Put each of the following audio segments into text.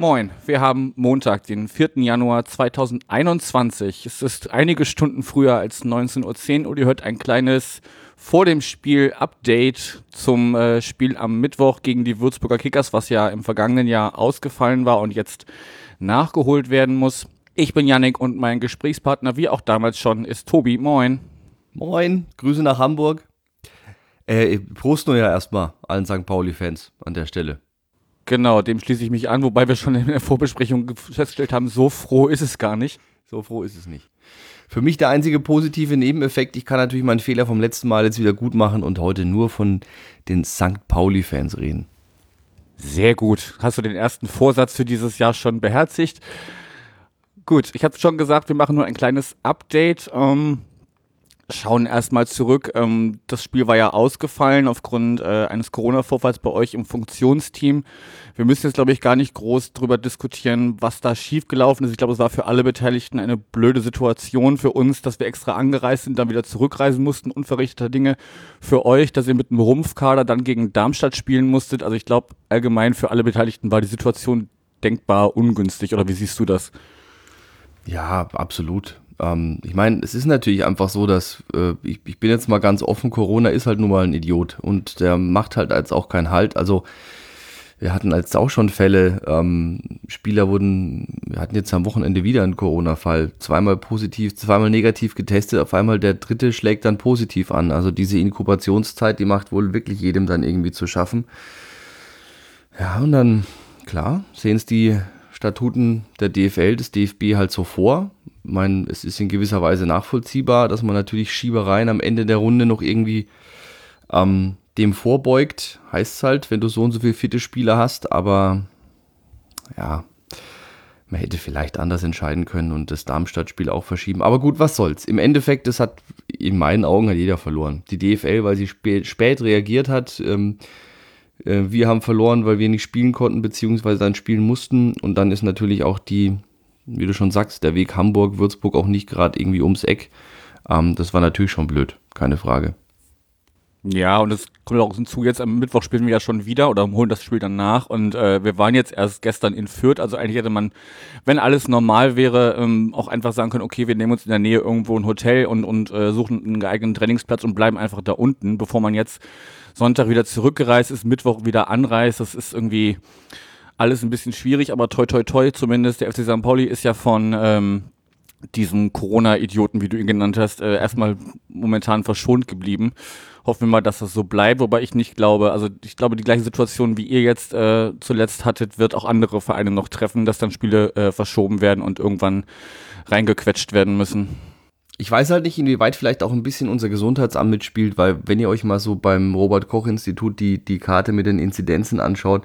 Moin, wir haben Montag, den 4. Januar 2021. Es ist einige Stunden früher als 19.10 Uhr und ihr hört ein kleines vor dem Spiel Update zum äh, Spiel am Mittwoch gegen die Würzburger Kickers, was ja im vergangenen Jahr ausgefallen war und jetzt nachgeholt werden muss. Ich bin Yannick und mein Gesprächspartner, wie auch damals schon, ist Tobi. Moin. Moin, Grüße nach Hamburg. Äh, Prost nur ja erstmal allen St. Pauli-Fans an der Stelle. Genau, dem schließe ich mich an, wobei wir schon in der Vorbesprechung festgestellt haben, so froh ist es gar nicht. So froh ist es nicht. Für mich der einzige positive Nebeneffekt, ich kann natürlich meinen Fehler vom letzten Mal jetzt wieder gut machen und heute nur von den St. Pauli-Fans reden. Sehr gut. Hast du den ersten Vorsatz für dieses Jahr schon beherzigt? Gut, ich habe schon gesagt, wir machen nur ein kleines Update. Ähm, schauen erstmal zurück. Ähm, das Spiel war ja ausgefallen aufgrund äh, eines Corona-Vorfalls bei euch im Funktionsteam. Wir müssen jetzt, glaube ich, gar nicht groß drüber diskutieren, was da schiefgelaufen ist. Ich glaube, es war für alle Beteiligten eine blöde Situation. Für uns, dass wir extra angereist sind, dann wieder zurückreisen mussten, unverrichteter Dinge. Für euch, dass ihr mit einem Rumpfkader dann gegen Darmstadt spielen musstet. Also ich glaube, allgemein für alle Beteiligten war die Situation denkbar ungünstig. Oder wie siehst du das? Ja, absolut. Ähm, ich meine, es ist natürlich einfach so, dass äh, ich, ich bin jetzt mal ganz offen, Corona ist halt nun mal ein Idiot und der macht halt jetzt auch keinen Halt. Also wir hatten jetzt auch schon Fälle, ähm, Spieler wurden, wir hatten jetzt am Wochenende wieder einen Corona-Fall, zweimal positiv, zweimal negativ getestet, auf einmal der dritte schlägt dann positiv an. Also diese Inkubationszeit, die macht wohl wirklich jedem dann irgendwie zu schaffen. Ja, und dann, klar, sehen es die Statuten der DFL, des DFB halt so vor. Ich meine, es ist in gewisser Weise nachvollziehbar, dass man natürlich Schiebereien am Ende der Runde noch irgendwie ähm, dem vorbeugt. Heißt es halt, wenn du so und so viele fitte Spieler hast, aber ja, man hätte vielleicht anders entscheiden können und das Darmstadt-Spiel auch verschieben. Aber gut, was soll's. Im Endeffekt, das hat in meinen Augen hat jeder verloren. Die DFL, weil sie spät, spät reagiert hat. Ähm, äh, wir haben verloren, weil wir nicht spielen konnten, beziehungsweise dann spielen mussten. Und dann ist natürlich auch die, wie du schon sagst, der Weg Hamburg-Würzburg auch nicht gerade irgendwie ums Eck. Ähm, das war natürlich schon blöd, keine Frage. Ja, und es kommt auch hinzu, jetzt am Mittwoch spielen wir ja schon wieder oder holen das Spiel dann nach. Und äh, wir waren jetzt erst gestern in Fürth, also eigentlich hätte man, wenn alles normal wäre, ähm, auch einfach sagen können, okay, wir nehmen uns in der Nähe irgendwo ein Hotel und, und äh, suchen einen geeigneten Trainingsplatz und bleiben einfach da unten, bevor man jetzt Sonntag wieder zurückgereist ist, Mittwoch wieder anreist. Das ist irgendwie alles ein bisschen schwierig, aber toi toi toi zumindest. Der FC St. Pauli ist ja von ähm, diesem Corona-Idioten, wie du ihn genannt hast, äh, erstmal momentan verschont geblieben. Hoffen wir mal, dass das so bleibt, wobei ich nicht glaube, also ich glaube, die gleiche Situation, wie ihr jetzt äh, zuletzt hattet, wird auch andere Vereine noch treffen, dass dann Spiele äh, verschoben werden und irgendwann reingequetscht werden müssen. Ich weiß halt nicht, inwieweit vielleicht auch ein bisschen unser Gesundheitsamt mitspielt, weil wenn ihr euch mal so beim Robert-Koch-Institut die, die Karte mit den Inzidenzen anschaut,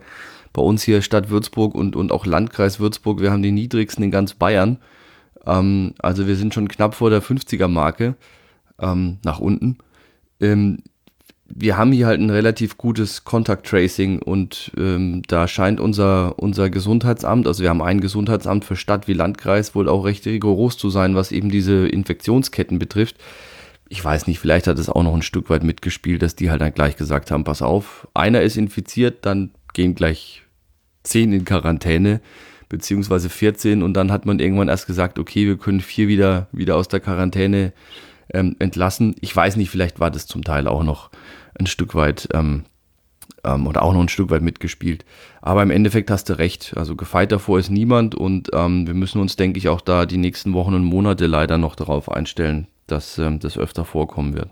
bei uns hier Stadt Würzburg und, und auch Landkreis Würzburg, wir haben die niedrigsten in ganz Bayern. Ähm, also wir sind schon knapp vor der 50er-Marke ähm, nach unten. Ähm, wir haben hier halt ein relativ gutes Contact Tracing und ähm, da scheint unser, unser Gesundheitsamt, also wir haben ein Gesundheitsamt für Stadt wie Landkreis, wohl auch recht rigoros zu sein, was eben diese Infektionsketten betrifft. Ich weiß nicht, vielleicht hat es auch noch ein Stück weit mitgespielt, dass die halt dann gleich gesagt haben, pass auf, einer ist infiziert, dann gehen gleich zehn in Quarantäne, beziehungsweise 14 und dann hat man irgendwann erst gesagt, okay, wir können vier wieder, wieder aus der Quarantäne ähm, entlassen. Ich weiß nicht, vielleicht war das zum Teil auch noch ein Stück weit ähm, ähm, oder auch noch ein Stück weit mitgespielt. Aber im Endeffekt hast du recht. Also gefeit davor ist niemand und ähm, wir müssen uns, denke ich, auch da die nächsten Wochen und Monate leider noch darauf einstellen, dass ähm, das öfter vorkommen wird.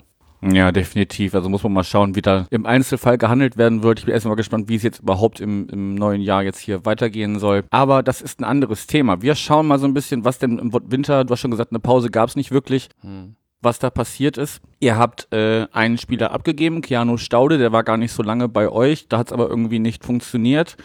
Ja, definitiv. Also muss man mal schauen, wie da im Einzelfall gehandelt werden wird. Ich bin erstmal gespannt, wie es jetzt überhaupt im, im neuen Jahr jetzt hier weitergehen soll. Aber das ist ein anderes Thema. Wir schauen mal so ein bisschen, was denn im Winter, du hast schon gesagt, eine Pause gab es nicht wirklich. Hm was da passiert ist. Ihr habt äh, einen Spieler abgegeben, Keanu Staude, der war gar nicht so lange bei euch, da hat es aber irgendwie nicht funktioniert.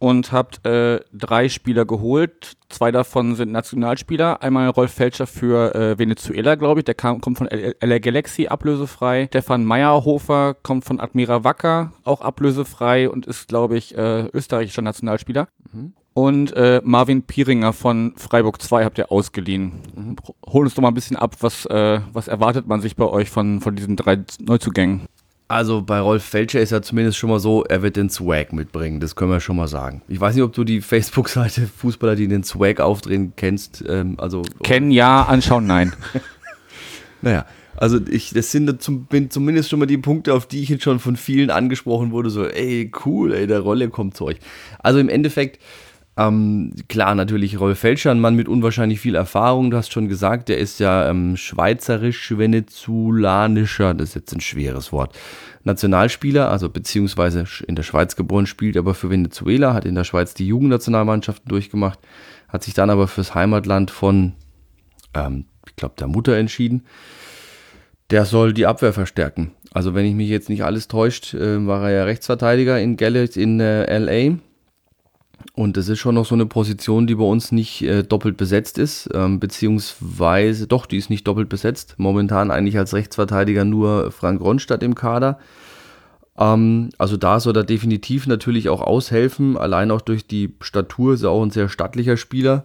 Und habt äh, drei Spieler geholt. Zwei davon sind Nationalspieler. Einmal Rolf Felscher für äh, Venezuela, glaube ich. Der kam, kommt von LA Galaxy, ablösefrei. Stefan Meyerhofer kommt von Admira Wacker, auch ablösefrei und ist, glaube ich, äh, österreichischer Nationalspieler. Mhm. Und äh, Marvin Pieringer von Freiburg 2 habt ihr ausgeliehen. Mhm. Hol uns doch mal ein bisschen ab, was, äh, was erwartet man sich bei euch von, von diesen drei Neuzugängen? Also bei Rolf Felscher ist ja zumindest schon mal so, er wird den Swag mitbringen, das können wir schon mal sagen. Ich weiß nicht, ob du die Facebook-Seite Fußballer, die den Swag aufdrehen, kennst. Ähm, also Kennen ja, anschauen nein. naja, also ich, das sind zum, zumindest schon mal die Punkte, auf die ich jetzt schon von vielen angesprochen wurde, so, ey, cool, ey, der Rolle kommt zu euch. Also im Endeffekt, ähm, klar, natürlich Rolf Felscher, ein Mann mit unwahrscheinlich viel Erfahrung. Du hast schon gesagt, der ist ja ähm, schweizerisch-venezolanischer, das ist jetzt ein schweres Wort, Nationalspieler, also beziehungsweise in der Schweiz geboren, spielt aber für Venezuela, hat in der Schweiz die Jugendnationalmannschaften durchgemacht, hat sich dann aber fürs Heimatland von, ähm, ich glaube, der Mutter entschieden. Der soll die Abwehr verstärken. Also wenn ich mich jetzt nicht alles täuscht, äh, war er ja Rechtsverteidiger in Gallet in äh, LA und das ist schon noch so eine Position, die bei uns nicht äh, doppelt besetzt ist, ähm, beziehungsweise doch, die ist nicht doppelt besetzt. Momentan eigentlich als Rechtsverteidiger nur Frank Ronstadt im Kader. Ähm, also da soll er definitiv natürlich auch aushelfen, allein auch durch die Statur ist er auch ein sehr stattlicher Spieler.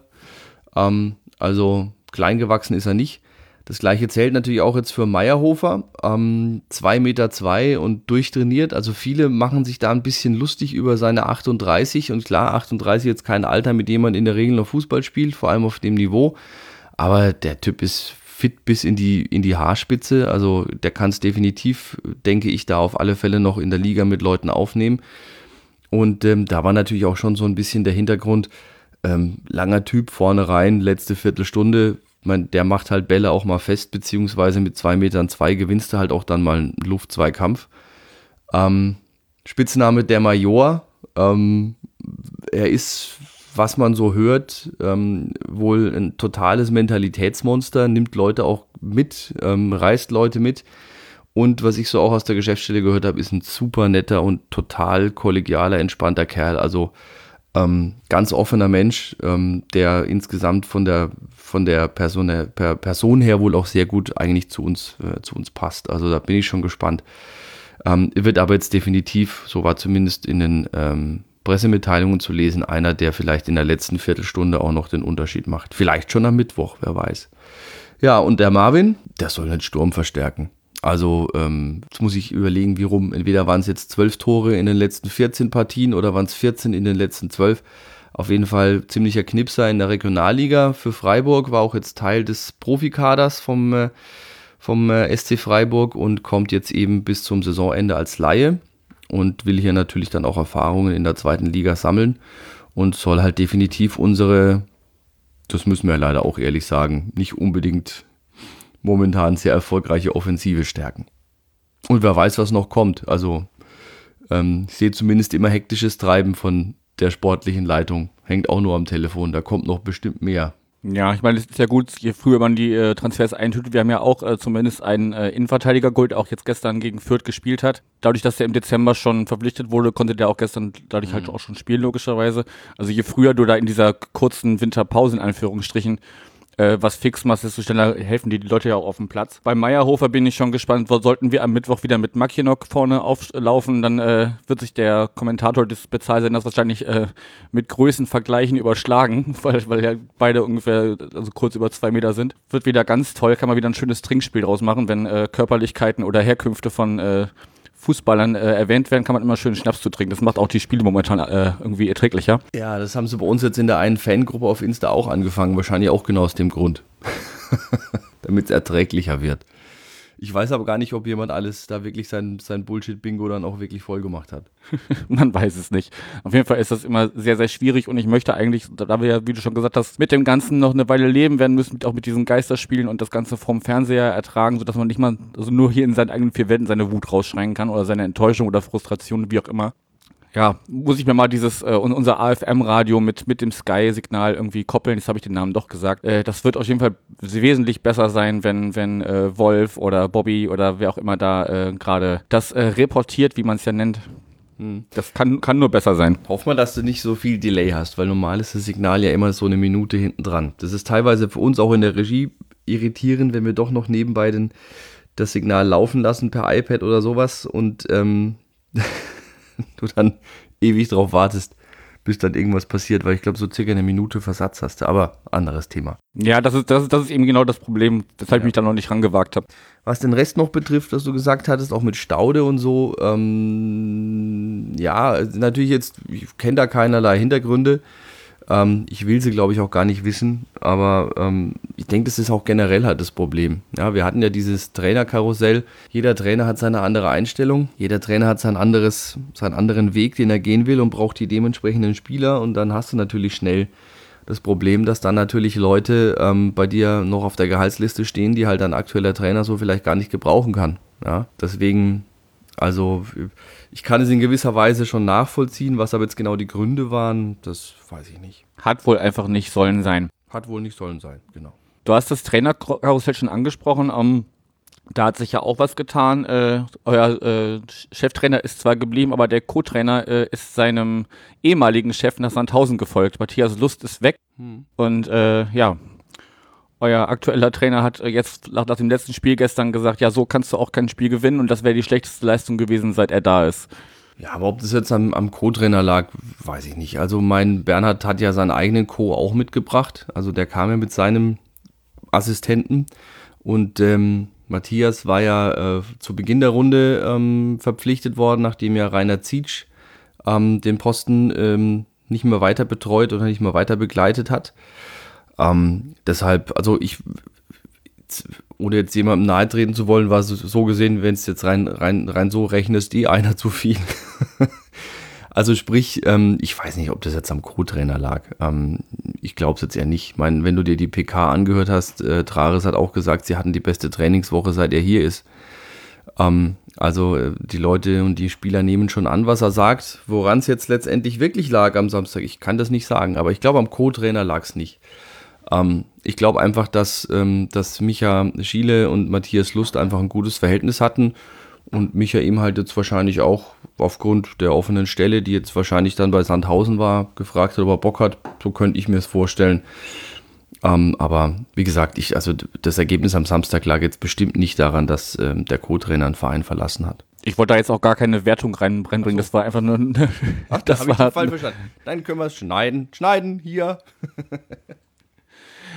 Ähm, also klein gewachsen ist er nicht. Das gleiche zählt natürlich auch jetzt für Meierhofer. Ähm, 2,2 Meter zwei und durchtrainiert. Also viele machen sich da ein bisschen lustig über seine 38. Und klar, 38 jetzt kein Alter, mit dem man in der Regel noch Fußball spielt, vor allem auf dem Niveau. Aber der Typ ist fit bis in die, in die Haarspitze. Also der kann es definitiv, denke ich, da auf alle Fälle noch in der Liga mit Leuten aufnehmen. Und ähm, da war natürlich auch schon so ein bisschen der Hintergrund, ähm, langer Typ vorne rein, letzte Viertelstunde meine, der macht halt Bälle auch mal fest, beziehungsweise mit zwei Metern zwei gewinnst du halt auch dann mal einen Luft-Zweikampf. Ähm, Spitzname der Major. Ähm, er ist, was man so hört, ähm, wohl ein totales Mentalitätsmonster, nimmt Leute auch mit, ähm, reißt Leute mit. Und was ich so auch aus der Geschäftsstelle gehört habe, ist ein super netter und total kollegialer, entspannter Kerl. Also ähm, ganz offener Mensch, ähm, der insgesamt von der, von der Person, per Person her wohl auch sehr gut eigentlich zu uns, äh, zu uns passt. Also da bin ich schon gespannt. Ähm, wird aber jetzt definitiv, so war zumindest in den ähm, Pressemitteilungen zu lesen, einer, der vielleicht in der letzten Viertelstunde auch noch den Unterschied macht. Vielleicht schon am Mittwoch, wer weiß. Ja, und der Marvin, der soll den Sturm verstärken. Also ähm, jetzt muss ich überlegen, wie rum. Entweder waren es jetzt zwölf Tore in den letzten 14 Partien oder waren es 14 in den letzten zwölf. Auf jeden Fall ziemlicher Knipser in der Regionalliga für Freiburg, war auch jetzt Teil des Profikaders vom, äh, vom äh, SC Freiburg und kommt jetzt eben bis zum Saisonende als Laie und will hier natürlich dann auch Erfahrungen in der zweiten Liga sammeln und soll halt definitiv unsere, das müssen wir leider auch ehrlich sagen, nicht unbedingt momentan sehr erfolgreiche Offensive stärken. Und wer weiß, was noch kommt. Also ähm, ich sehe zumindest immer hektisches Treiben von der sportlichen Leitung. Hängt auch nur am Telefon, da kommt noch bestimmt mehr. Ja, ich meine, es ist ja gut, je früher man die äh, Transfers eintütet. Wir haben ja auch äh, zumindest einen äh, Innenverteidiger geholt, auch jetzt gestern gegen Fürth gespielt hat. Dadurch, dass er im Dezember schon verpflichtet wurde, konnte der auch gestern dadurch halt mhm. halt auch schon spielen, logischerweise. Also je früher du da in dieser kurzen Winterpause in Anführungsstrichen äh, was fix machst, desto schneller helfen die, die Leute ja auch auf dem Platz. Bei Meierhofer bin ich schon gespannt, sollten wir am Mittwoch wieder mit Makienok vorne auflaufen, dann äh, wird sich der Kommentator des Bezahlsenders wahrscheinlich äh, mit Größenvergleichen überschlagen, weil, weil ja beide ungefähr also kurz über zwei Meter sind. Wird wieder ganz toll, kann man wieder ein schönes Trinkspiel draus machen, wenn äh, Körperlichkeiten oder Herkünfte von äh, Fußballern äh, erwähnt werden, kann man immer schön Schnaps zu trinken. Das macht auch die Spiele momentan äh, irgendwie erträglicher. Ja, das haben sie bei uns jetzt in der einen Fangruppe auf Insta auch angefangen. Wahrscheinlich auch genau aus dem Grund. Damit es erträglicher wird. Ich weiß aber gar nicht, ob jemand alles da wirklich sein, sein Bullshit-Bingo dann auch wirklich voll gemacht hat. Man weiß es nicht. Auf jeden Fall ist das immer sehr, sehr schwierig und ich möchte eigentlich, da wir ja, wie du schon gesagt hast, mit dem Ganzen noch eine Weile leben werden müssen, auch mit diesen Geisterspielen und das Ganze vom Fernseher ertragen, sodass man nicht mal, also nur hier in seinen eigenen vier Wänden seine Wut rausschreien kann oder seine Enttäuschung oder Frustration, wie auch immer ja, muss ich mir mal dieses, äh, unser AFM-Radio mit, mit dem Sky-Signal irgendwie koppeln. Jetzt habe ich den Namen doch gesagt. Äh, das wird auf jeden Fall wesentlich besser sein, wenn, wenn äh, Wolf oder Bobby oder wer auch immer da äh, gerade das äh, reportiert, wie man es ja nennt. Hm. Das kann, kann nur besser sein. Hoff mal, dass du nicht so viel Delay hast, weil normal ist das Signal ja immer so eine Minute hinten dran. Das ist teilweise für uns auch in der Regie irritierend, wenn wir doch noch nebenbei den, das Signal laufen lassen per iPad oder sowas und ähm, du dann ewig drauf wartest, bis dann irgendwas passiert, weil ich glaube, so circa eine Minute Versatz hast du, aber anderes Thema. Ja, das ist, das ist, das ist eben genau das Problem, weshalb ja. ich mich da noch nicht rangewagt habe. Was den Rest noch betrifft, was du gesagt hattest, auch mit Staude und so, ähm, ja, natürlich jetzt, ich kenne da keinerlei Hintergründe. Ähm, ich will sie, glaube ich, auch gar nicht wissen, aber ähm, ich denke, das ist auch generell halt das Problem. Ja, wir hatten ja dieses Trainerkarussell. Jeder Trainer hat seine andere Einstellung, jeder Trainer hat sein anderes, seinen anderen Weg, den er gehen will und braucht die dementsprechenden Spieler und dann hast du natürlich schnell das Problem, dass dann natürlich Leute ähm, bei dir noch auf der Gehaltsliste stehen, die halt ein aktueller Trainer so vielleicht gar nicht gebrauchen kann. Ja, deswegen, also ich kann es in gewisser Weise schon nachvollziehen, was aber jetzt genau die Gründe waren, das weiß ich nicht. Hat wohl einfach nicht sollen sein. Hat wohl nicht sollen sein, genau. Du hast das Trainerkarussell schon angesprochen. Um, ähm, da hat sich ja auch was getan. Äh, euer äh, Cheftrainer ist zwar geblieben, aber der Co-Trainer äh, ist seinem ehemaligen Chef nach Sandhausen gefolgt. Matthias Lust ist weg. Hm. Und äh, ja, euer aktueller Trainer hat jetzt nach, nach, dem letzten Spiel gestern gesagt, ja, so kannst du auch kein Spiel gewinnen und das wäre die schlechteste Leistung gewesen, seit er da ist. Ja, aber ob das jetzt am, am Co-Trainer lag, weiß ich nicht. Also mein Bernhard hat ja seinen eigenen Co auch mitgebracht. Also der kam ja mit seinem Assistenten und ähm, Matthias war ja äh, zu Beginn der Runde ähm, verpflichtet worden, nachdem ja Rainer Zietsch ähm, den Posten ähm, nicht mehr weiter betreut oder nicht mehr weiter begleitet hat. Ähm, deshalb, also ich, ohne jetzt jemandem nahe treten zu wollen, war es so gesehen, wenn es jetzt rein, rein, rein so rechnest, eh einer zu viel. also sprich, ähm, ich weiß nicht, ob das jetzt am Co-Trainer lag. Ähm, ich glaube es jetzt eher nicht. Ich meine, wenn du dir die PK angehört hast, äh, Trares hat auch gesagt, sie hatten die beste Trainingswoche, seit er hier ist. Ähm, also äh, die Leute und die Spieler nehmen schon an, was er sagt. Woran es jetzt letztendlich wirklich lag am Samstag, ich kann das nicht sagen, aber ich glaube, am Co-Trainer lag es nicht. Ähm, ich glaube einfach, dass, ähm, dass Micha Schiele und Matthias Lust einfach ein gutes Verhältnis hatten und Micha ihm halt jetzt wahrscheinlich auch aufgrund der offenen Stelle, die jetzt wahrscheinlich dann bei Sandhausen war, gefragt hat, ob er Bock hat. So könnte ich mir es vorstellen. Ähm, aber wie gesagt, ich, also das Ergebnis am Samstag lag jetzt bestimmt nicht daran, dass ähm, der Co-Trainer einen Verein verlassen hat. Ich wollte da jetzt auch gar keine Wertung reinbringen, so. das war einfach nur. Ach, das, das war ich falsch verstanden. Dann können wir es schneiden. Schneiden, hier.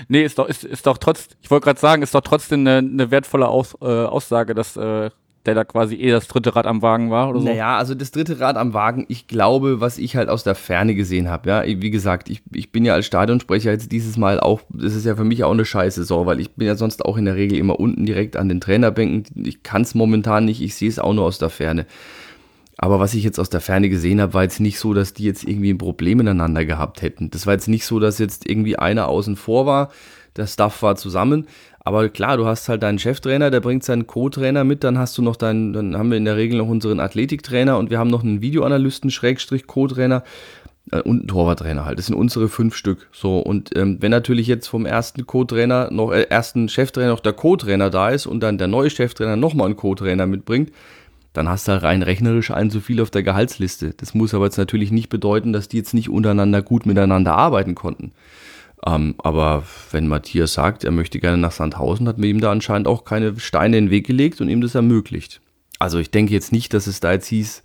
Nee, ist doch, ist, ist doch trotz, ich wollte gerade sagen, ist doch trotzdem eine, eine wertvolle Aus, äh, Aussage, dass äh, der da quasi eh das dritte Rad am Wagen war oder so. Naja, also das dritte Rad am Wagen, ich glaube, was ich halt aus der Ferne gesehen habe, ja, wie gesagt, ich, ich bin ja als Stadionsprecher jetzt dieses Mal auch, das ist ja für mich auch eine scheiße Saison, weil ich bin ja sonst auch in der Regel immer unten direkt an den Trainerbänken. Ich kann es momentan nicht, ich sehe es auch nur aus der Ferne. Aber was ich jetzt aus der Ferne gesehen habe, war jetzt nicht so, dass die jetzt irgendwie ein Problem miteinander gehabt hätten. Das war jetzt nicht so, dass jetzt irgendwie einer außen vor war, der Staff war zusammen. Aber klar, du hast halt deinen Cheftrainer, der bringt seinen Co-Trainer mit, dann hast du noch deinen, dann haben wir in der Regel noch unseren Athletiktrainer und wir haben noch einen Videoanalysten, Schrägstrich Co-Trainer äh, und einen Torwarttrainer halt. Das sind unsere fünf Stück. So, und ähm, wenn natürlich jetzt vom ersten Co-Trainer noch, äh, ersten Cheftrainer noch der Co-Trainer da ist und dann der neue Cheftrainer nochmal einen Co-Trainer mitbringt, dann hast du halt rein rechnerisch einen zu viel auf der Gehaltsliste. Das muss aber jetzt natürlich nicht bedeuten, dass die jetzt nicht untereinander gut miteinander arbeiten konnten. Ähm, aber wenn Matthias sagt, er möchte gerne nach Sandhausen, hat mir ihm da anscheinend auch keine Steine in den Weg gelegt und ihm das ermöglicht. Also ich denke jetzt nicht, dass es da jetzt hieß,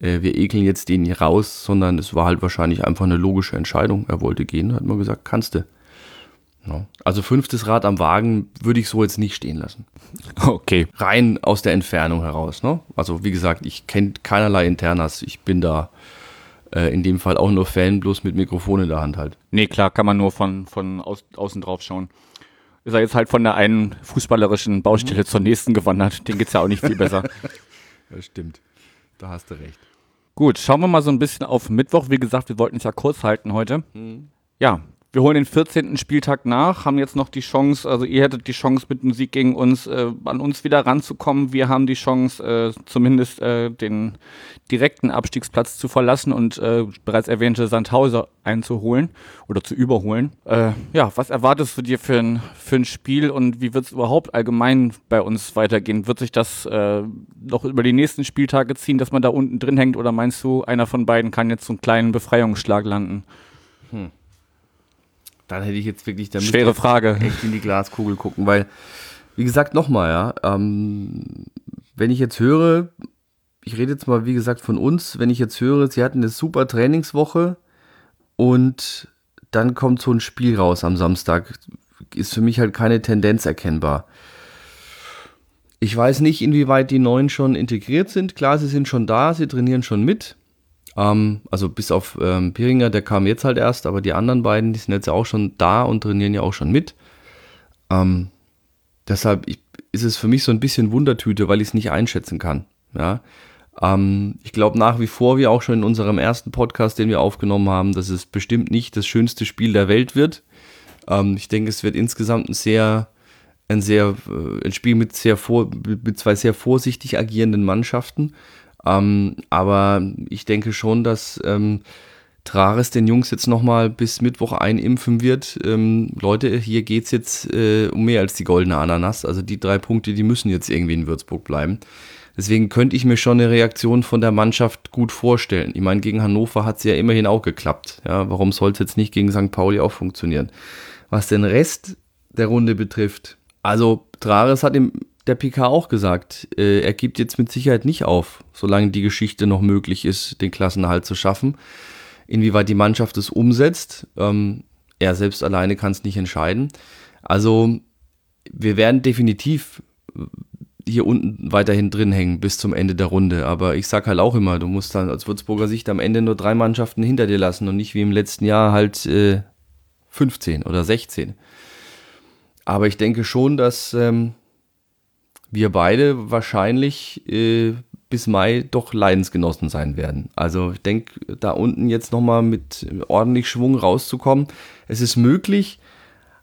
äh, wir ekeln jetzt den hier raus, sondern es war halt wahrscheinlich einfach eine logische Entscheidung. Er wollte gehen, hat man gesagt, kannst du. Also fünftes Rad am Wagen würde ich so jetzt nicht stehen lassen. Okay. Rein aus der Entfernung heraus. Ne? Also wie gesagt, ich kenne keinerlei Internas. Ich bin da äh, in dem Fall auch nur Fan, bloß mit Mikrofon in der Hand halt. Nee, klar, kann man nur von, von aus, außen drauf schauen. Ist er jetzt halt von der einen fußballerischen Baustelle mhm. zur nächsten gewandert. Den geht's ja auch nicht viel besser. das stimmt. Da hast du recht. Gut, schauen wir mal so ein bisschen auf Mittwoch. Wie gesagt, wir wollten es ja kurz halten heute. Mhm. Ja, wir holen den 14. Spieltag nach, haben jetzt noch die Chance, also ihr hättet die Chance mit dem Sieg gegen uns, äh, an uns wieder ranzukommen. Wir haben die Chance, äh, zumindest äh, den direkten Abstiegsplatz zu verlassen und äh, bereits erwähnte Sandhauser einzuholen oder zu überholen. Äh, ja, was erwartest du dir für ein, für ein Spiel und wie wird es überhaupt allgemein bei uns weitergehen? Wird sich das äh, noch über die nächsten Spieltage ziehen, dass man da unten drin hängt oder meinst du, einer von beiden kann jetzt so einen kleinen Befreiungsschlag landen? Hm. Dann hätte ich jetzt wirklich damit Schwere Frage. echt in die Glaskugel gucken, weil, wie gesagt, nochmal, ja, ähm, wenn ich jetzt höre, ich rede jetzt mal, wie gesagt, von uns, wenn ich jetzt höre, sie hatten eine super Trainingswoche, und dann kommt so ein Spiel raus am Samstag. Ist für mich halt keine Tendenz erkennbar. Ich weiß nicht, inwieweit die Neuen schon integriert sind. Klar, sie sind schon da, sie trainieren schon mit. Ähm, also bis auf ähm, Piringer, der kam jetzt halt erst, aber die anderen beiden, die sind jetzt auch schon da und trainieren ja auch schon mit. Ähm, deshalb ich, ist es für mich so ein bisschen Wundertüte, weil ich es nicht einschätzen kann. Ja. Ähm, ich glaube nach wie vor, wie auch schon in unserem ersten Podcast, den wir aufgenommen haben, dass es bestimmt nicht das schönste Spiel der Welt wird. Ähm, ich denke, es wird insgesamt ein sehr, ein sehr, äh, ein Spiel mit sehr vor, mit zwei sehr vorsichtig agierenden Mannschaften. Ähm, aber ich denke schon, dass ähm, Trares den Jungs jetzt nochmal bis Mittwoch einimpfen wird. Ähm, Leute, hier geht es jetzt äh, um mehr als die goldene Ananas. Also die drei Punkte, die müssen jetzt irgendwie in Würzburg bleiben. Deswegen könnte ich mir schon eine Reaktion von der Mannschaft gut vorstellen. Ich meine, gegen Hannover hat es ja immerhin auch geklappt. Ja, warum soll es jetzt nicht gegen St. Pauli auch funktionieren? Was den Rest der Runde betrifft, also Trares hat im der PK auch gesagt, äh, er gibt jetzt mit Sicherheit nicht auf, solange die Geschichte noch möglich ist, den Klassenerhalt zu schaffen. Inwieweit die Mannschaft es umsetzt, ähm, er selbst alleine kann es nicht entscheiden. Also wir werden definitiv hier unten weiterhin drin hängen bis zum Ende der Runde. Aber ich sag halt auch immer, du musst dann als Würzburger Sicht am Ende nur drei Mannschaften hinter dir lassen und nicht wie im letzten Jahr halt äh, 15 oder 16. Aber ich denke schon, dass ähm, wir beide wahrscheinlich äh, bis Mai doch Leidensgenossen sein werden. Also ich denke, da unten jetzt nochmal mit ordentlich Schwung rauszukommen, es ist möglich,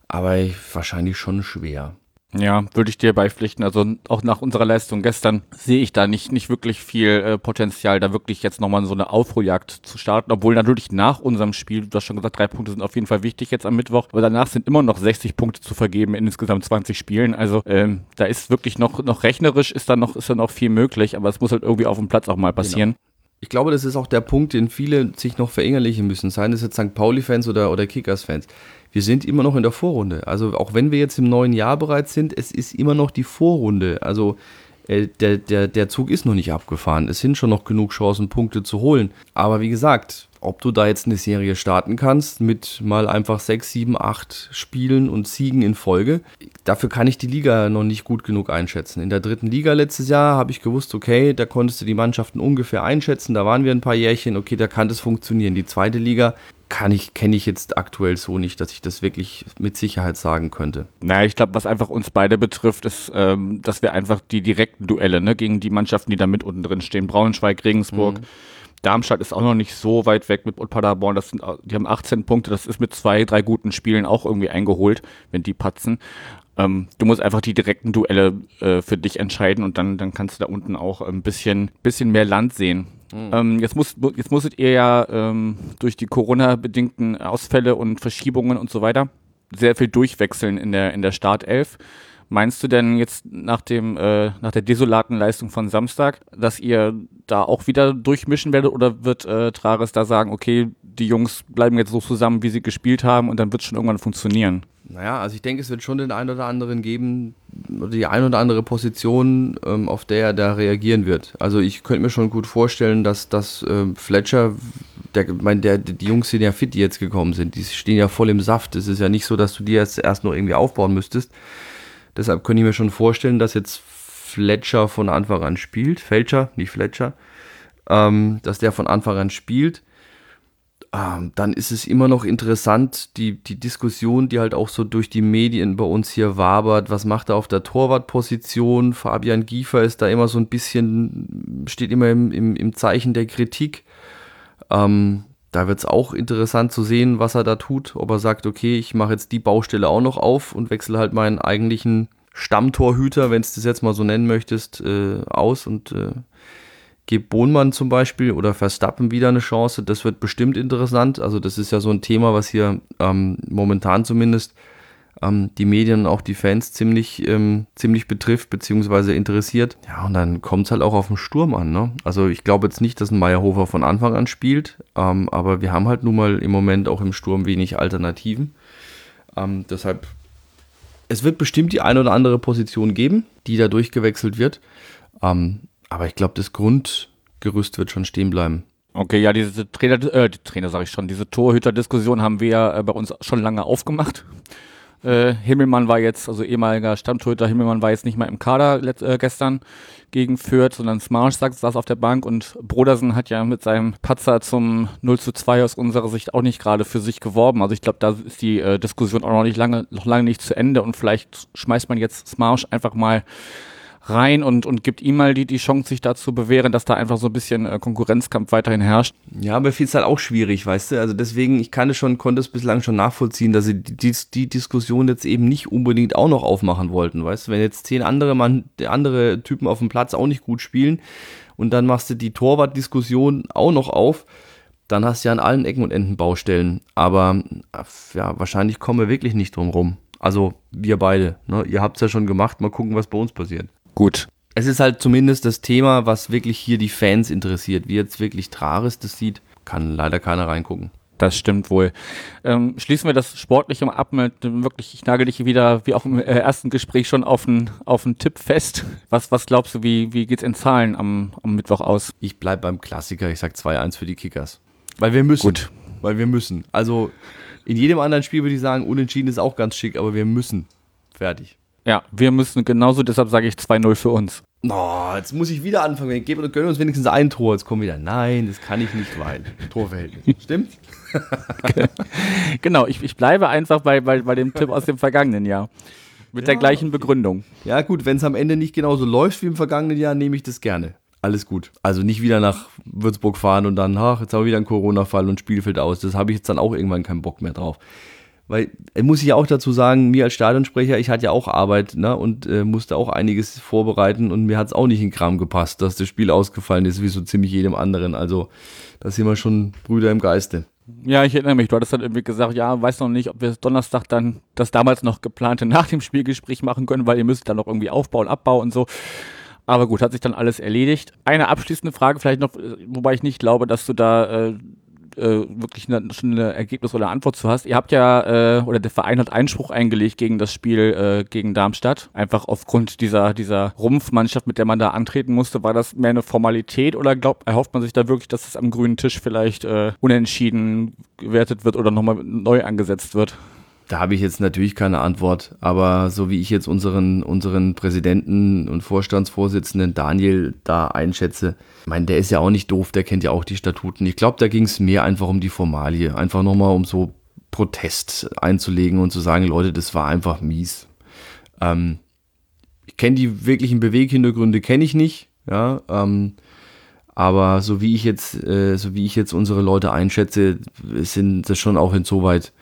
aber wahrscheinlich schon schwer. Ja, würde ich dir beipflichten. Also auch nach unserer Leistung gestern sehe ich da nicht, nicht wirklich viel äh, Potenzial, da wirklich jetzt nochmal so eine Aufruhrjagd zu starten. Obwohl natürlich nach unserem Spiel, du hast schon gesagt, drei Punkte sind auf jeden Fall wichtig jetzt am Mittwoch, aber danach sind immer noch 60 Punkte zu vergeben in insgesamt 20 Spielen. Also ähm, da ist wirklich noch, noch rechnerisch ist da noch, ist da noch viel möglich, aber es muss halt irgendwie auf dem Platz auch mal passieren. Genau. Ich glaube, das ist auch der Punkt, den viele sich noch verinnerlichen müssen, seien es jetzt St. Pauli-Fans oder, oder Kickers-Fans wir sind immer noch in der Vorrunde. Also auch wenn wir jetzt im neuen Jahr bereits sind, es ist immer noch die Vorrunde. Also äh, der, der, der Zug ist noch nicht abgefahren. Es sind schon noch genug Chancen, Punkte zu holen. Aber wie gesagt, ob du da jetzt eine Serie starten kannst mit mal einfach sechs, sieben, acht Spielen und Siegen in Folge, dafür kann ich die Liga noch nicht gut genug einschätzen. In der dritten Liga letztes Jahr habe ich gewusst, okay, da konntest du die Mannschaften ungefähr einschätzen, da waren wir ein paar Jährchen, okay, da kann das funktionieren. Die zweite Liga, kann ich, kenne ich jetzt aktuell so nicht, dass ich das wirklich mit Sicherheit sagen könnte. Naja, ich glaube, was einfach uns beide betrifft, ist, ähm, dass wir einfach die direkten Duelle ne, gegen die Mannschaften, die da mit unten drin stehen, Braunschweig, Regensburg, mhm. Darmstadt ist auch noch nicht so weit weg mit Paderborn. Das sind, die haben 18 Punkte. Das ist mit zwei, drei guten Spielen auch irgendwie eingeholt, wenn die patzen. Ähm, du musst einfach die direkten Duelle äh, für dich entscheiden und dann, dann kannst du da unten auch ein bisschen, bisschen mehr Land sehen. Mhm. Ähm, jetzt, muss, jetzt musstet ihr ja ähm, durch die Corona-bedingten Ausfälle und Verschiebungen und so weiter sehr viel durchwechseln in der, in der Startelf. Meinst du denn jetzt nach dem äh, nach der desolaten Leistung von Samstag, dass ihr da auch wieder durchmischen werdet oder wird äh, Trares da sagen, okay, die Jungs bleiben jetzt so zusammen, wie sie gespielt haben und dann wird es schon irgendwann funktionieren? Naja, also ich denke, es wird schon den einen oder anderen geben, die ein oder andere Position, ähm, auf der er da reagieren wird. Also ich könnte mir schon gut vorstellen, dass, dass äh, Fletcher, der, mein, der, die Jungs sind ja fit, die jetzt gekommen sind, die stehen ja voll im Saft. Es ist ja nicht so, dass du die jetzt erst noch irgendwie aufbauen müsstest. Deshalb könnte ich mir schon vorstellen, dass jetzt Fletcher von Anfang an spielt. Fletcher, nicht Fletcher. Ähm, dass der von Anfang an spielt ähm, dann ist es immer noch interessant, die, die Diskussion, die halt auch so durch die Medien bei uns hier wabert, was macht er auf der Torwartposition? Fabian Giefer ist da immer so ein bisschen, steht immer im, im, im Zeichen der Kritik. Ähm, da wird es auch interessant zu sehen, was er da tut. Ob er sagt, okay, ich mache jetzt die Baustelle auch noch auf und wechsle halt meinen eigentlichen Stammtorhüter, wenn du das jetzt mal so nennen möchtest, äh, aus und äh, Gib Bohnmann zum Beispiel oder Verstappen wieder eine Chance. Das wird bestimmt interessant. Also das ist ja so ein Thema, was hier ähm, momentan zumindest ähm, die Medien und auch die Fans ziemlich, ähm, ziemlich betrifft bzw. interessiert. Ja, und dann kommt es halt auch auf den Sturm an. Ne? Also ich glaube jetzt nicht, dass ein Meyerhofer von Anfang an spielt, ähm, aber wir haben halt nun mal im Moment auch im Sturm wenig Alternativen. Ähm, deshalb, es wird bestimmt die ein oder andere Position geben, die da durchgewechselt wird. Ähm, aber ich glaube, das Grundgerüst wird schon stehen bleiben. Okay, ja, diese Trainer, äh, die Trainer sage ich schon, diese Torhüter-Diskussion haben wir ja äh, bei uns schon lange aufgemacht. Äh, Himmelmann war jetzt, also ehemaliger Stammtorhüter Himmelmann war jetzt nicht mal im Kader äh, gestern gegen Fürth, sondern Smarsch saß auf der Bank und Brodersen hat ja mit seinem Patzer zum 0 zu 2 aus unserer Sicht auch nicht gerade für sich geworben. Also ich glaube, da ist die äh, Diskussion auch noch nicht lange, noch lange nicht zu Ende und vielleicht schmeißt man jetzt Smarsch einfach mal rein und, und gibt ihm mal die, die Chance, sich da zu bewähren, dass da einfach so ein bisschen äh, Konkurrenzkampf weiterhin herrscht. Ja, aber viel ist halt auch schwierig, weißt du? Also deswegen, ich kann es schon, konnte es bislang schon nachvollziehen, dass sie die, die Diskussion jetzt eben nicht unbedingt auch noch aufmachen wollten, weißt du? Wenn jetzt zehn andere Mann, andere Typen auf dem Platz auch nicht gut spielen und dann machst du die Torwart-Diskussion auch noch auf, dann hast du ja an allen Ecken und Enden Baustellen. Aber ja, wahrscheinlich kommen wir wirklich nicht drum rum. Also wir beide. Ne? Ihr habt es ja schon gemacht, mal gucken, was bei uns passiert. Gut. Es ist halt zumindest das Thema, was wirklich hier die Fans interessiert. Wie jetzt wirklich Traris das sieht, kann leider keiner reingucken. Das stimmt wohl. Ähm, schließen wir das Sportliche mal ab mit wirklich, ich nagel dich wieder, wie auch im äh, ersten Gespräch schon auf einen auf Tipp fest. Was, was glaubst du, wie, wie geht's in Zahlen am, am Mittwoch aus? Ich bleib beim Klassiker, ich sag 2-1 für die Kickers. Weil wir müssen. Gut. Weil wir müssen. Also in jedem anderen Spiel würde ich sagen, unentschieden ist auch ganz schick, aber wir müssen. Fertig. Ja, wir müssen genauso, deshalb sage ich 2-0 für uns. Oh, jetzt muss ich wieder anfangen. Wir geben gönnen uns wenigstens ein Tor. Jetzt kommen wieder. Nein, das kann ich nicht, weil Torverhältnis. Stimmt? genau, ich, ich bleibe einfach bei, bei, bei dem Tipp aus dem vergangenen Jahr. Mit ja, der gleichen okay. Begründung. Ja, gut, wenn es am Ende nicht genauso läuft wie im vergangenen Jahr, nehme ich das gerne. Alles gut. Also nicht wieder nach Würzburg fahren und dann, ach, jetzt haben wir wieder einen Corona-Fall und Spielfeld aus. Das habe ich jetzt dann auch irgendwann keinen Bock mehr drauf weil äh, muss ich ja auch dazu sagen, mir als Stadionsprecher, ich hatte ja auch Arbeit ne, und äh, musste auch einiges vorbereiten und mir hat es auch nicht in Kram gepasst, dass das Spiel ausgefallen ist, wie so ziemlich jedem anderen. Also da sind wir schon Brüder im Geiste. Ja, ich erinnere mich, du hattest dann irgendwie gesagt, ja, weiß noch nicht, ob wir Donnerstag dann das damals noch geplante nach dem Spielgespräch machen können, weil ihr müsst dann noch irgendwie aufbauen, abbauen und so. Aber gut, hat sich dann alles erledigt. Eine abschließende Frage vielleicht noch, äh, wobei ich nicht glaube, dass du da äh, äh, wirklich eine, schon eine Ergebnis oder eine Antwort zu hast. Ihr habt ja, äh, oder der Verein hat Einspruch eingelegt gegen das Spiel äh, gegen Darmstadt. Einfach aufgrund dieser, dieser Rumpfmannschaft, mit der man da antreten musste. War das mehr eine Formalität oder glaubt, erhofft man sich da wirklich, dass es am grünen Tisch vielleicht äh, unentschieden gewertet wird oder nochmal neu angesetzt wird? Da habe ich jetzt natürlich keine Antwort, aber so wie ich jetzt unseren, unseren Präsidenten und Vorstandsvorsitzenden Daniel da einschätze, ich meine, der ist ja auch nicht doof, der kennt ja auch die Statuten. Ich glaube, da ging es mehr einfach um die Formalie, einfach nochmal um so Protest einzulegen und zu sagen, Leute, das war einfach mies. Ähm, ich kenne die wirklichen Beweghintergründe, kenne ich nicht, ja, ähm, aber so wie ich jetzt, äh, so wie ich jetzt unsere Leute einschätze, sind das schon auch insoweit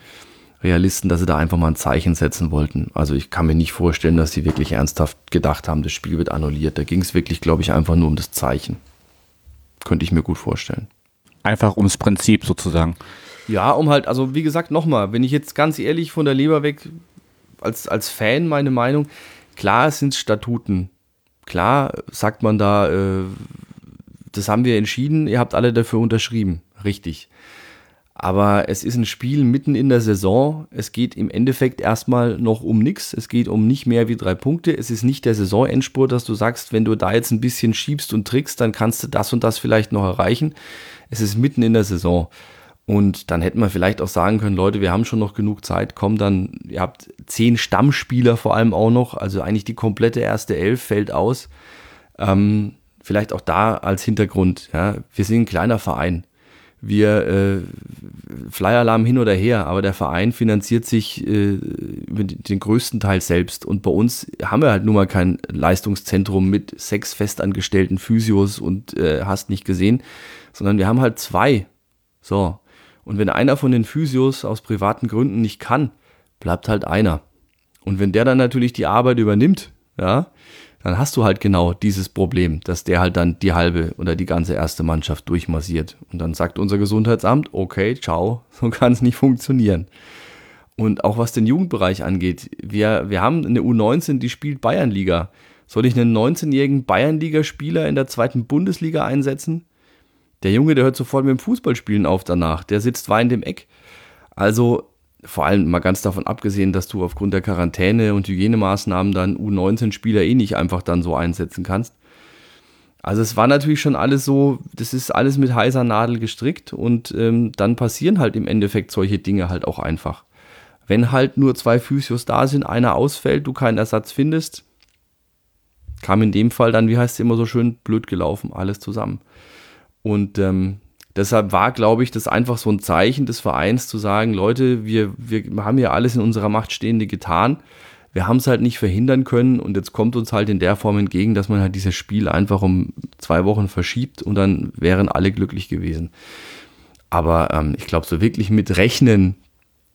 Realisten, dass sie da einfach mal ein Zeichen setzen wollten. Also ich kann mir nicht vorstellen, dass sie wirklich ernsthaft gedacht haben, das Spiel wird annulliert. Da ging es wirklich, glaube ich, einfach nur um das Zeichen. Könnte ich mir gut vorstellen. Einfach ums Prinzip sozusagen. Ja, um halt, also wie gesagt, nochmal, wenn ich jetzt ganz ehrlich von der Leber weg, als, als Fan meine Meinung, klar sind Statuten. Klar sagt man da, äh, das haben wir entschieden, ihr habt alle dafür unterschrieben. Richtig. Aber es ist ein Spiel mitten in der Saison. Es geht im Endeffekt erstmal noch um nichts. Es geht um nicht mehr wie drei Punkte. Es ist nicht der Saisonendspurt, dass du sagst, wenn du da jetzt ein bisschen schiebst und trickst, dann kannst du das und das vielleicht noch erreichen. Es ist mitten in der Saison. Und dann hätten wir vielleicht auch sagen können, Leute, wir haben schon noch genug Zeit, komm dann, ihr habt zehn Stammspieler vor allem auch noch, also eigentlich die komplette erste Elf fällt aus. Ähm, vielleicht auch da als Hintergrund, ja, wir sind ein kleiner Verein wir äh, Flyer-Alarm hin oder her, aber der Verein finanziert sich äh, den größten Teil selbst. Und bei uns haben wir halt nun mal kein Leistungszentrum mit sechs festangestellten Physios und äh, hast nicht gesehen, sondern wir haben halt zwei. So. Und wenn einer von den Physios aus privaten Gründen nicht kann, bleibt halt einer. Und wenn der dann natürlich die Arbeit übernimmt, ja, dann hast du halt genau dieses Problem, dass der halt dann die halbe oder die ganze erste Mannschaft durchmassiert. Und dann sagt unser Gesundheitsamt, okay, ciao, so kann es nicht funktionieren. Und auch was den Jugendbereich angeht, wir, wir haben eine U19, die spielt Bayernliga. Soll ich einen 19-jährigen Bayernligaspieler in der zweiten Bundesliga einsetzen? Der Junge, der hört sofort mit dem Fußballspielen auf danach. Der sitzt weinend im Eck. Also vor allem mal ganz davon abgesehen, dass du aufgrund der Quarantäne und Hygienemaßnahmen dann U19-Spieler eh nicht einfach dann so einsetzen kannst. Also es war natürlich schon alles so, das ist alles mit heißer Nadel gestrickt und ähm, dann passieren halt im Endeffekt solche Dinge halt auch einfach. Wenn halt nur zwei Physios da sind, einer ausfällt, du keinen Ersatz findest, kam in dem Fall dann, wie heißt es immer so schön, blöd gelaufen, alles zusammen. Und ähm, deshalb war, glaube ich, das einfach so ein Zeichen des Vereins zu sagen, Leute, wir, wir haben ja alles in unserer Macht Stehende getan wir haben es halt nicht verhindern können und jetzt kommt uns halt in der Form entgegen, dass man halt dieses Spiel einfach um zwei Wochen verschiebt und dann wären alle glücklich gewesen. Aber ähm, ich glaube, so wirklich mit rechnen,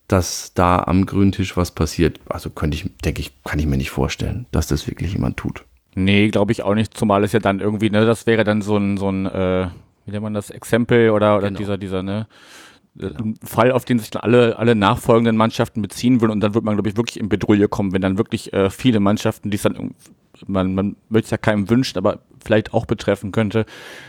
dass da am grünen Tisch was passiert, also könnte ich, denke ich, kann ich mir nicht vorstellen, dass das wirklich jemand tut. Nee, glaube ich auch nicht, zumal es ja dann irgendwie, ne, das wäre dann so ein, so ein, äh, wie nennt man das, Exempel oder, oder genau. dieser, dieser, ne, ein Fall, auf den sich dann alle, alle nachfolgenden Mannschaften beziehen würden und dann wird man, glaube ich, wirklich in Bedrulle kommen, wenn dann wirklich äh, viele Mannschaften, die es dann, man, man möchte es ja keinem wünschen, aber vielleicht auch betreffen könnte,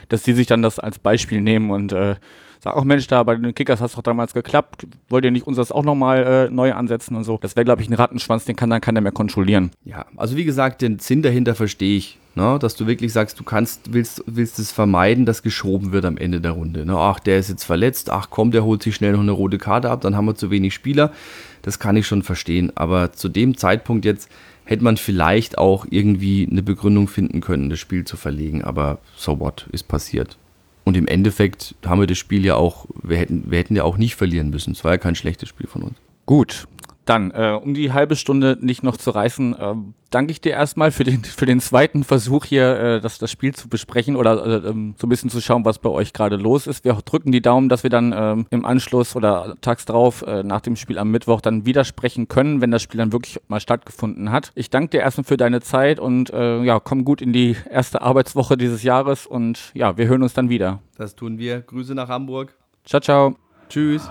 dass die sich dann das als Beispiel nehmen und äh, sag auch, Mensch, da bei den Kickers hat es doch damals geklappt, wollt ihr nicht uns das auch nochmal äh, neu ansetzen und so. Das wäre, glaube ich, ein Rattenschwanz, den kann dann keiner mehr kontrollieren. Ja, also wie gesagt, den Sinn dahinter verstehe ich. Ne? Dass du wirklich sagst, du kannst, willst, willst es vermeiden, dass geschoben wird am Ende der Runde. Ne? Ach, der ist jetzt verletzt, ach komm, der holt sich schnell noch eine rote Karte ab, dann haben wir zu wenig Spieler. Das kann ich schon verstehen. Aber zu dem Zeitpunkt jetzt hätte man vielleicht auch irgendwie eine Begründung finden können, das Spiel zu verlegen. Aber so what, ist passiert. Und im Endeffekt haben wir das Spiel ja auch, wir hätten, wir hätten ja auch nicht verlieren müssen. Es war ja kein schlechtes Spiel von uns. Gut, dann, äh, um die halbe Stunde nicht noch zu reißen, äh, danke ich dir erstmal für den, für den zweiten Versuch hier, äh, das, das Spiel zu besprechen oder äh, ähm, so ein bisschen zu schauen, was bei euch gerade los ist. Wir drücken die Daumen, dass wir dann ähm, im Anschluss oder tags drauf äh, nach dem Spiel am Mittwoch dann wieder sprechen können, wenn das Spiel dann wirklich mal stattgefunden hat. Ich danke dir erstmal für deine Zeit und äh, ja, komm gut in die erste Arbeitswoche dieses Jahres und ja, wir hören uns dann wieder. Das tun wir. Grüße nach Hamburg. Ciao, ciao. Tschüss.